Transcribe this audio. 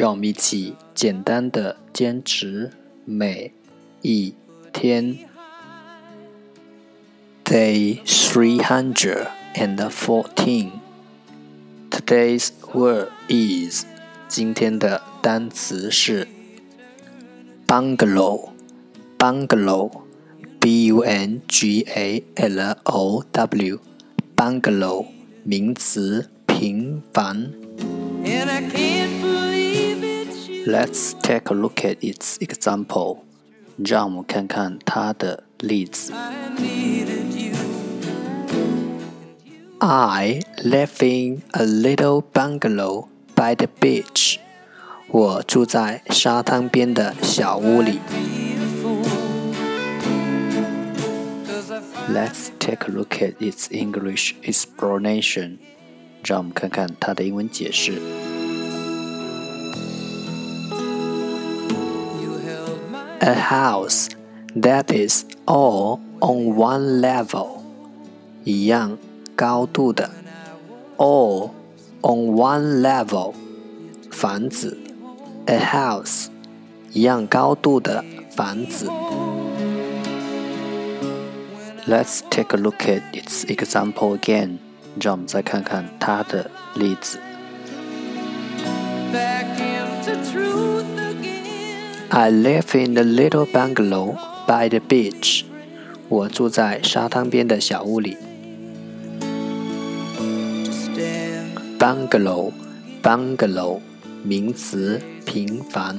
让我们一起简单的坚持每一天。Day three hundred and fourteen. Today's word is 今天的单词是 bungalow bungalow b u n g a l o w bungalow 名词平凡。 And I can't believe it's you. Let's take a look at its example. 让我们看看它的例子。 I needed you. I live in a little bungalow by the beach. 我住在沙滩边的小屋里。 Be a fool. 'Cause I find Let's take a look at its English explanation. 让我们看看它的英文解释。 you held my A house that is all on one level. 一样高度的 all on one level 房子 a house 一样高度的房子。Let's take a look at its example again. 让我们再看看它的例子。I live in a little bungalow by the beach. 我住在沙滩边的小屋里。Bungalow, bungalow，名词，平凡。